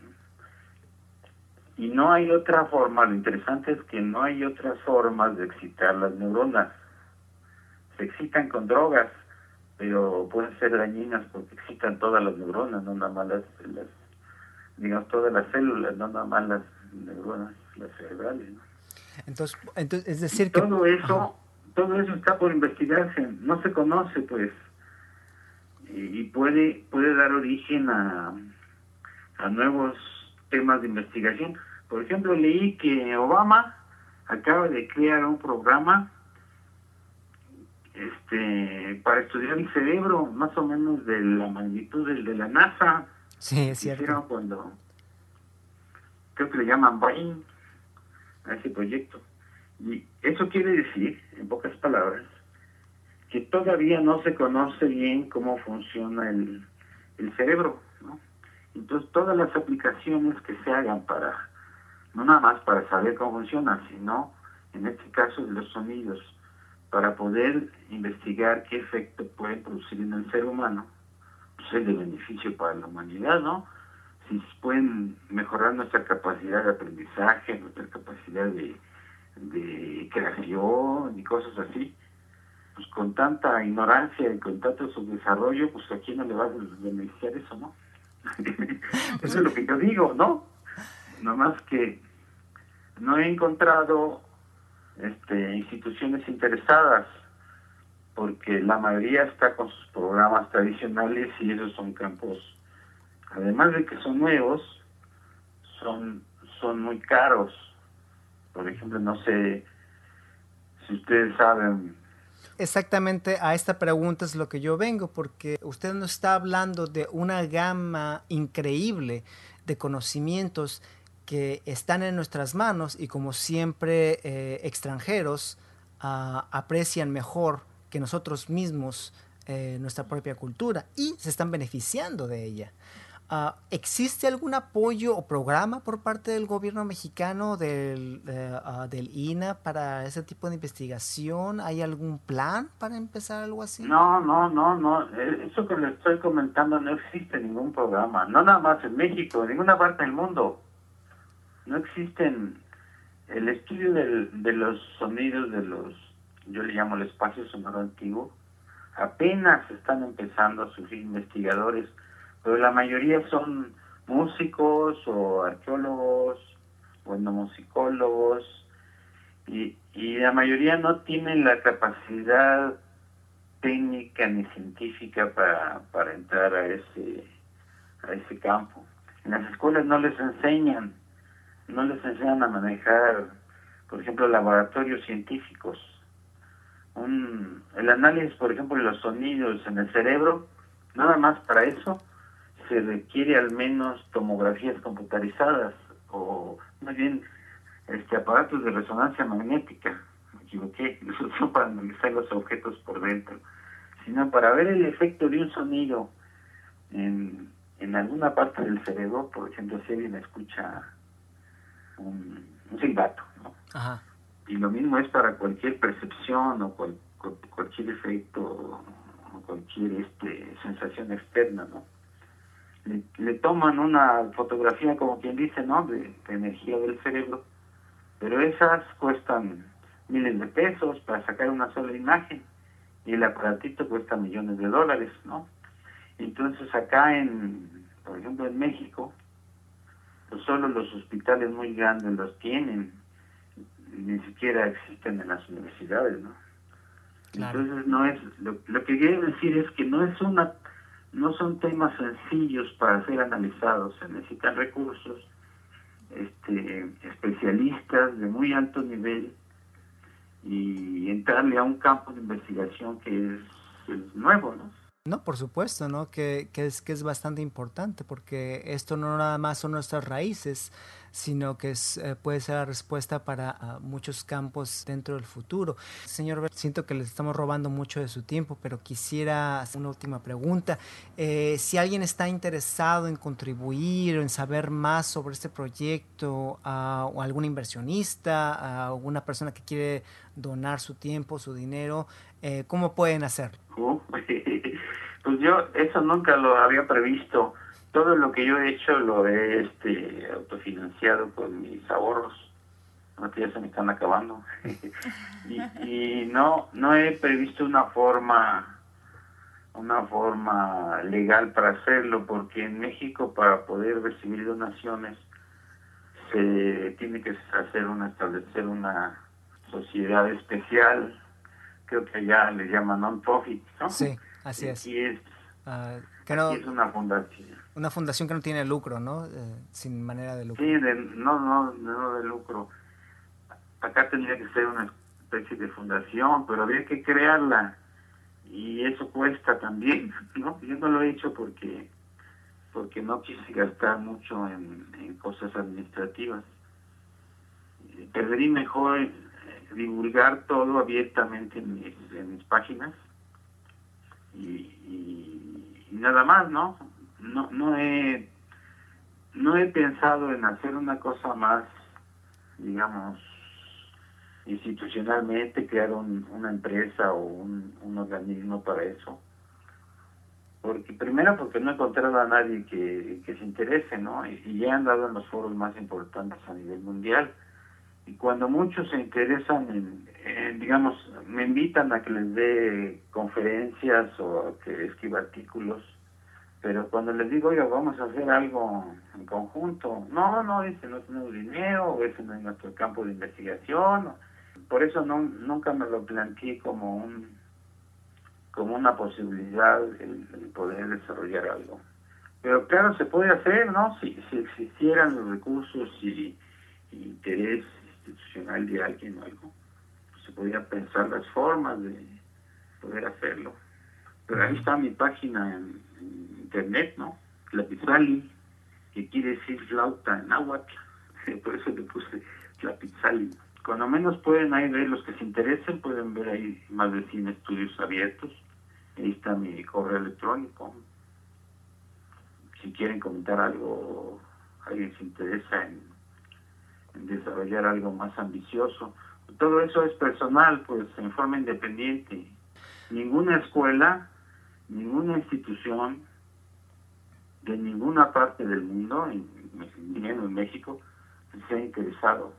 Y no hay otra forma, lo interesante es que no hay otras formas de excitar las neuronas. Se excitan con drogas, pero pueden ser dañinas porque excitan todas las neuronas, no nada más las, digamos, todas las células, no nada más las neuronas, las cerebrales. Entonces, entonces, es decir que... Todo eso, todo eso está por investigarse, no se conoce, pues, y, puede, puede dar origen a, a nuevos temas de investigación. Por ejemplo, leí que Obama acaba de crear un programa este para estudiar el cerebro, más o menos de la magnitud del de la NASA. Sí, es cierto. cuando creo que le llaman Brain a ese proyecto. Y eso quiere decir, en pocas palabras, que todavía no se conoce bien cómo funciona el, el cerebro, ¿no? Entonces todas las aplicaciones que se hagan para no nada más para saber cómo funciona, sino en este caso de los sonidos, para poder investigar qué efecto pueden producir en el ser humano, pues es de beneficio para la humanidad, ¿no? Si pueden mejorar nuestra capacidad de aprendizaje, nuestra capacidad de, de creación y cosas así, pues con tanta ignorancia y con tanto subdesarrollo, pues a quién no le va a beneficiar eso, ¿no? eso es lo que yo digo, ¿no? Más que no he encontrado este, instituciones interesadas porque la mayoría está con sus programas tradicionales y esos son campos, además de que son nuevos, son, son muy caros. Por ejemplo, no sé si ustedes saben. Exactamente a esta pregunta es lo que yo vengo, porque usted nos está hablando de una gama increíble de conocimientos que están en nuestras manos y como siempre eh, extranjeros ah, aprecian mejor que nosotros mismos eh, nuestra propia cultura y se están beneficiando de ella. Ah, ¿Existe algún apoyo o programa por parte del gobierno mexicano, del, uh, del INA, para ese tipo de investigación? ¿Hay algún plan para empezar algo así? No, no, no, no. Eso que le estoy comentando no existe ningún programa. No nada más en México, en ninguna parte del mundo no existen el estudio de los sonidos de los, yo le llamo el espacio sonoro antiguo, apenas están empezando a surgir investigadores, pero la mayoría son músicos o arqueólogos o etnomusicólogos y, y la mayoría no tienen la capacidad técnica ni científica para, para entrar a ese, a ese campo. En las escuelas no les enseñan no les enseñan a manejar, por ejemplo, laboratorios científicos. Un, el análisis, por ejemplo, de los sonidos en el cerebro, nada más para eso se requiere al menos tomografías computarizadas o más bien este aparatos de resonancia magnética, me equivoqué, no para analizar los objetos por dentro, sino para ver el efecto de un sonido en, en alguna parte del cerebro, por ejemplo, si alguien escucha un, silbato. Y lo mismo es para cualquier percepción o cualquier efecto o cualquier este, sensación externa, ¿no? Le, toman una fotografía, como quien dice, ¿no? De, energía del cerebro, pero esas cuestan miles de pesos para sacar una sola imagen y el aparatito cuesta millones de dólares, ¿no? Entonces acá en, por ejemplo, en México, pues solo los hospitales muy grandes los tienen, ni siquiera existen en las universidades, ¿no? Entonces no es, lo, lo que quiero decir es que no es una, no son temas sencillos para ser analizados, se necesitan recursos, este, especialistas de muy alto nivel y entrarle a un campo de investigación que es, es nuevo, ¿no? No, por supuesto, ¿no? Que, que, es, que es bastante importante porque esto no nada más son nuestras raíces, sino que es, eh, puede ser la respuesta para ah, muchos campos dentro del futuro. Señor, siento que les estamos robando mucho de su tiempo, pero quisiera hacer una última pregunta. Eh, si alguien está interesado en contribuir o en saber más sobre este proyecto, ah, o algún inversionista, ah, alguna persona que quiere donar su tiempo, su dinero, eh, ¿cómo pueden hacerlo? Pues yo eso nunca lo había previsto. Todo lo que yo he hecho lo he este, autofinanciado con mis ahorros. No, ya se me están acabando. y, no no he previsto una forma una forma legal para hacerlo porque en México para poder recibir donaciones se tiene que hacer una establecer una sociedad especial creo que allá le llaman non-profit, ¿no? Sí. Así es. Ah, es una fundación. Una fundación que no tiene lucro, ¿no? Eh, sin manera de lucro. Sí, no, no, no de lucro. Acá tendría que ser una especie de fundación, pero habría que crearla. Y eso cuesta también, ¿no? Yo no lo he hecho porque porque no quise gastar mucho en, en cosas administrativas. Preferí mejor eh, divulgar todo abiertamente en mis, en mis páginas y, nada más, ¿no? No, no he no he pensado en hacer una cosa más, digamos, institucionalmente, crear una empresa o un, un, organismo para eso. Porque primero porque no he encontrado a nadie que, que se interese, ¿no? Y, y ya he andado en los foros más importantes a nivel mundial y cuando muchos se interesan en, digamos, me invitan a que les dé conferencias o a que escriba artículos, pero cuando les digo, oiga, vamos a hacer algo en conjunto, no, no, ese no tenemos dinero, ese no es nuestro campo de investigación, por eso no, nunca me lo planteé como un como una posibilidad el, poder desarrollar algo. Pero claro, se puede hacer, ¿no? Si, si existieran los recursos y interés institucional de alguien o algo, podía pensar las formas de poder hacerlo. Pero ahí está mi página en, internet, ¿no? Tlapizali, que quiere decir flauta en náhuatl, por eso le puse Tlapizali. Cuando menos pueden ahí ver los que se interesen, pueden ver ahí más de 100 estudios abiertos. Ahí está mi correo electrónico. Si quieren comentar algo, alguien se interesa en en desarrollar algo más ambicioso. Todo eso es personal, pues en forma independiente. Ninguna escuela, ninguna institución de ninguna parte del mundo, incluyendo en México, se ha interesado.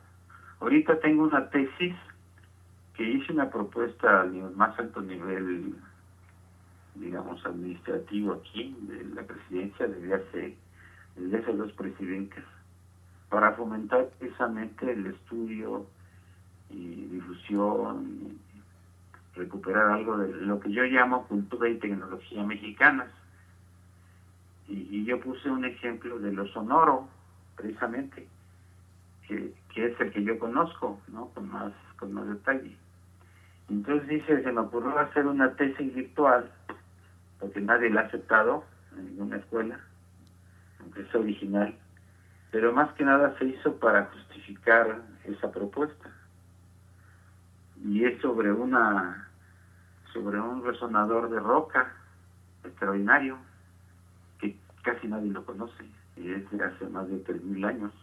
Ahorita tengo una tesis que hice una propuesta al más alto nivel, digamos, administrativo aquí, de la presidencia desde hace, desde hace dos presidentes para fomentar precisamente el estudio y difusión, recuperar algo de lo que yo llamo cultura y tecnología mexicanas. Y, yo puse un ejemplo de lo sonoro, precisamente, que, es el que yo conozco, ¿no? Con más, con más detalle. Entonces dice, se me ocurrió hacer una tesis virtual, porque nadie la ha aceptado en ninguna escuela, aunque es original pero más que nada se hizo para justificar esa propuesta. Y es sobre una sobre un resonador de roca extraordinario que casi nadie lo conoce y es de hace más de 3.000 años.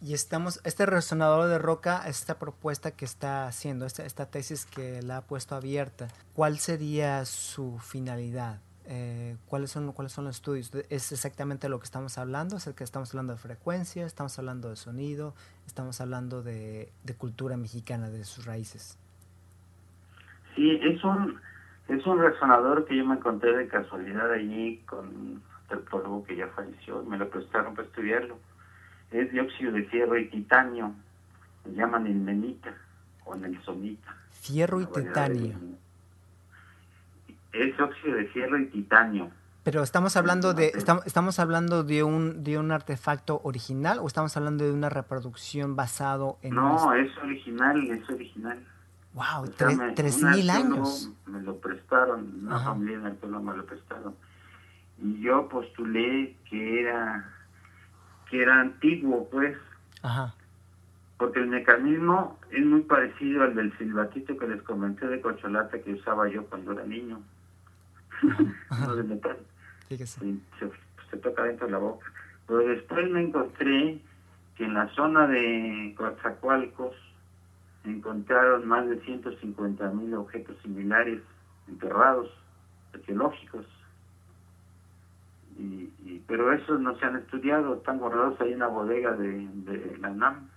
Y estamos, este resonador de roca, esta propuesta que está haciendo, esta, esta tesis que la ha puesto abierta, ¿cuál sería su finalidad? Eh, ¿cuáles, son, ¿Cuáles son los estudios? ¿Es exactamente lo que estamos hablando? ¿Es el que estamos hablando de frecuencia? ¿Estamos hablando de sonido? ¿Estamos hablando de, de cultura mexicana, de sus raíces? Sí, es un, es un resonador que yo me encontré de casualidad allí con el polvo que ya falleció. Me lo prestaron para estudiarlo es dióxido de fierro y titanio, se llaman el menita o el sonita. Fierro y titanio. Es óxido de fierro y titanio. Pero estamos hablando de estamos, estamos hablando de un de un artefacto original o estamos hablando de una reproducción basado en No, es original, es original. Wow, tres mil años. Me lo prestaron, una familia en el pueblo me lo prestaron. Y yo postulé que era que era antiguo, pues. Ajá. Porque el mecanismo es muy parecido al del silbatito que les comenté de cocholata que usaba yo cuando era niño. no de metal. Se, toca dentro de la boca. Pero después me encontré que en la zona de Coatzacoalcos encontraron más de 150 mil objetos similares enterrados, arqueológicos y, pero esos no se han estudiado, están guardados ahí en la bodega de, la NAM.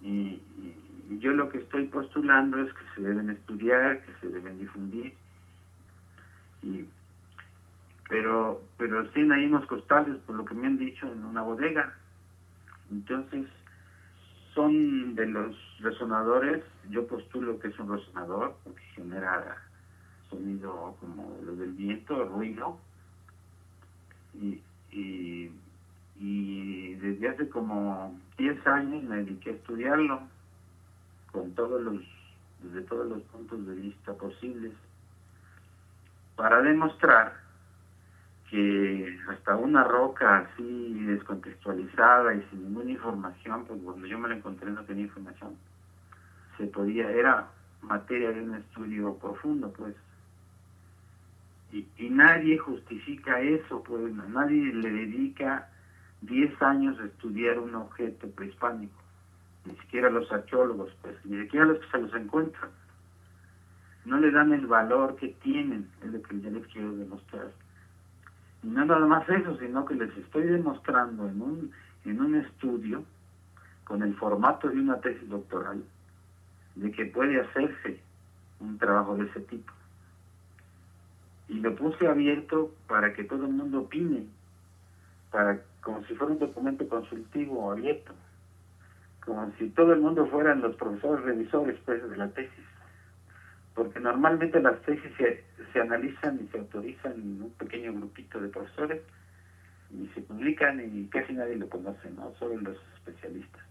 Y, yo lo que estoy postulando es que se deben estudiar, que se deben difundir. Y, pero pero sí hay unos costales, por lo que me han dicho, en una bodega. Entonces, son de los resonadores, yo postulo que es un resonador, porque genera sonido como lo del viento, ruido, y, y, desde hace como 10 años me dediqué a estudiarlo con todos los desde todos los puntos de vista posibles para demostrar que hasta una roca así descontextualizada y sin ninguna información, pues cuando yo me la encontré no tenía información, se podía, era materia de un estudio profundo, pues y, nadie justifica eso, pues nadie le dedica 10 años a estudiar un objeto prehispánico, ni siquiera los arqueólogos, pues, ni siquiera los que se los encuentran. No le dan el valor que tienen, es lo que yo les quiero demostrar. No nada más eso, sino que les estoy demostrando en un, en un estudio, con el formato de una tesis doctoral, de que puede hacerse un trabajo de ese tipo. Y lo puse abierto para que todo el mundo opine, para como si fuera un documento consultivo abierto, como si todo el mundo fueran los profesores revisores pues, de la tesis, porque normalmente las tesis se, se analizan y se autorizan en un pequeño grupito de profesores y se publican y casi nadie lo conoce, ¿no? Solo los especialistas.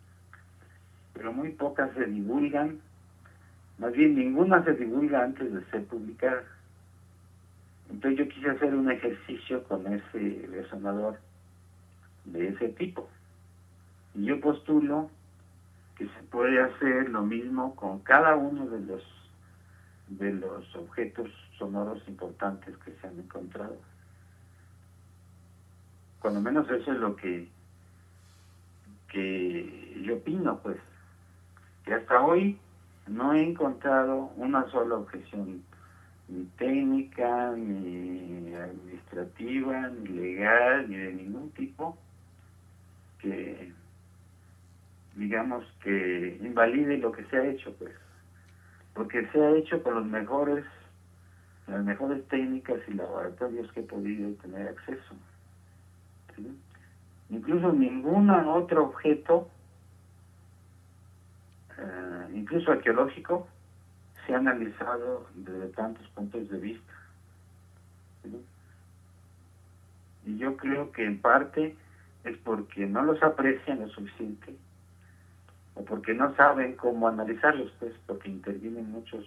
Pero muy pocas se divulgan, más bien ninguna se divulga antes de ser publicada. Entonces yo quise hacer un ejercicio con ese resonador de ese tipo. Y yo postulo que se puede hacer lo mismo con cada uno de los de los objetos sonoros importantes que se han encontrado. Cuando menos eso es lo que que yo opino, pues, que hasta hoy no he encontrado una sola objeción ni técnica, ni administrativa, ni legal, ni de ningún tipo que digamos que invalide lo que se ha hecho pues porque se ha hecho con los mejores las mejores técnicas y laboratorios que he podido tener acceso incluso ningún otro objeto eh, incluso arqueológico se ha analizado desde tantos puntos de vista. Y yo creo que en parte es porque no los aprecian lo suficiente o porque no saben cómo analizarlos, pues porque intervienen muchos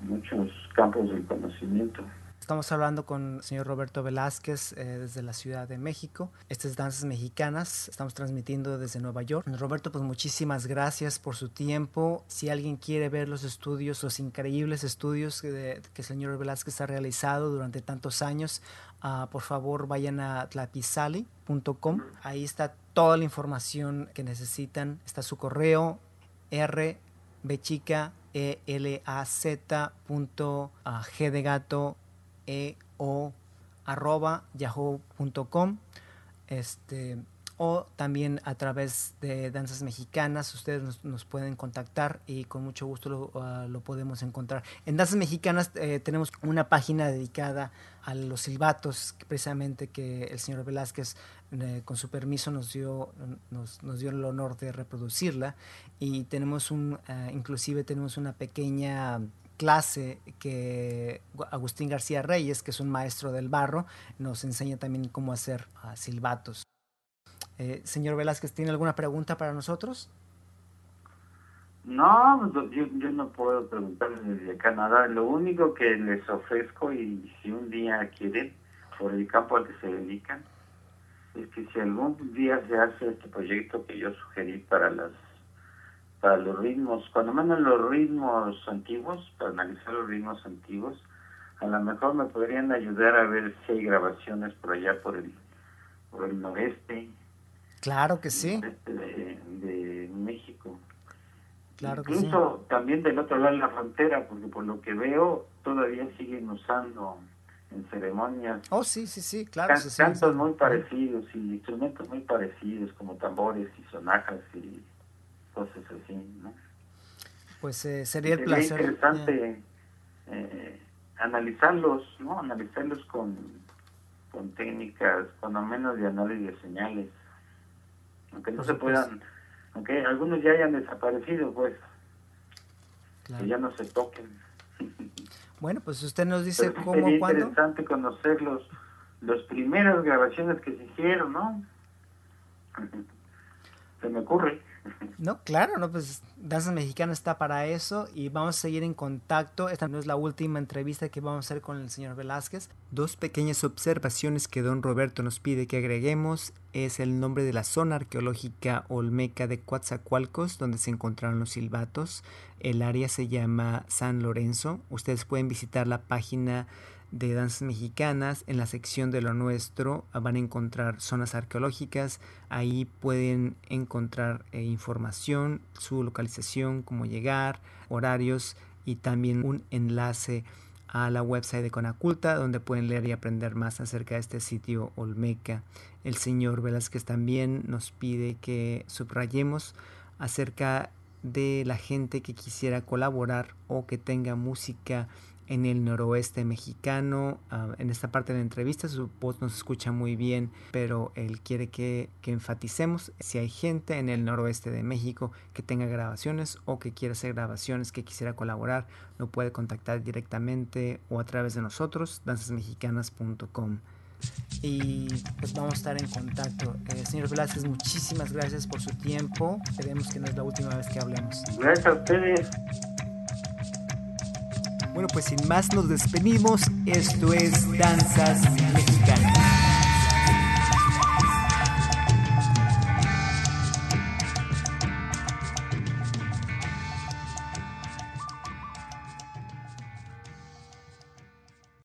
muchos campos del conocimiento. Estamos hablando con el señor Roberto Velázquez eh, desde la Ciudad de México. Estas Danzas Mexicanas. Estamos transmitiendo desde Nueva York. Roberto, pues muchísimas gracias por su tiempo. Si alguien quiere ver los estudios, los increíbles estudios que, que el señor Velázquez ha realizado durante tantos años, uh, por favor vayan a tlapizali.com. Ahí está toda la información que necesitan. Está su correo r e l a z punto, g de gato e o arroba yahoo.com este o también a través de danzas mexicanas ustedes nos, pueden contactar y con mucho gusto lo, ah, lo podemos encontrar. En danzas mexicanas eh, tenemos una página dedicada a los silbatos precisamente que el señor Velázquez eh, con su permiso nos dio nos, nos, dio el honor de reproducirla. Y tenemos un uh, inclusive tenemos una pequeña clase que Agustín García Reyes, que es un maestro del barro, nos enseña también cómo hacer uh, silbatos. Eh, señor Velázquez, ¿tiene alguna pregunta para nosotros? No, pues, yo, yo no puedo preguntarles desde Canadá. Lo único que les ofrezco, y si un día quieren, por el campo al que se dedican, es que si algún día se hace este proyecto que yo sugerí para las para los ritmos, cuando menos los ritmos antiguos, para analizar los ritmos antiguos, a lo mejor me podrían ayudar a ver si hay grabaciones por allá por el por el noreste Claro que sí. De, México. Claro Incluso que sí. también del otro lado de la frontera, porque por lo que veo todavía siguen usando en ceremonias. Oh, sí, sí, sí, claro. Can cantos muy parecidos y instrumentos muy parecidos, como tambores y sonajas y cosas así, ¿no? Pues eh, sería el placer. Sería interesante eh, analizarlos, ¿no? Analizarlos con, con técnicas, cuando menos de análisis de señales aunque no se puedan, aunque algunos ya hayan desaparecido, pues, que ya no se toquen. Bueno, pues usted nos dice Pero cómo, sería cuándo. interesante conocer los, los primeras grabaciones que se hicieron, ¿no? se me ocurre. No, claro, no, pues Danza Mexicana está para eso y vamos a seguir en contacto. Esta no es la última entrevista que vamos a hacer con el señor Velázquez. Dos pequeñas observaciones que don Roberto nos pide que agreguemos es el nombre de la zona arqueológica olmeca de Coatzacoalcos, donde se encontraron los silbatos. El área se llama San Lorenzo. Ustedes pueden visitar la página de danzas mexicanas. En la sección de lo nuestro van a encontrar zonas arqueológicas. Ahí pueden encontrar eh, información, su localización, cómo llegar, horarios y también un enlace a la website de Conaculta donde pueden leer y aprender más acerca de este sitio Olmeca. El señor Velázquez también nos pide que subrayemos acerca de la gente que quisiera colaborar o que tenga música en el noroeste mexicano. Uh, en esta parte de la entrevista su voz nos escucha muy bien, pero él quiere que, que, enfaticemos si hay gente en el noroeste de México que tenga grabaciones o que quiera hacer grabaciones, que quisiera colaborar, lo puede contactar directamente o a través de nosotros, danzasmexicanas.com. Y pues vamos a estar en contacto. Eh, señor Velázquez, muchísimas gracias por su tiempo. Esperemos que no es la última vez que hablemos. Gracias a ustedes. Bueno, pues sin más nos despedimos. Esto es Danzas Mexicanas.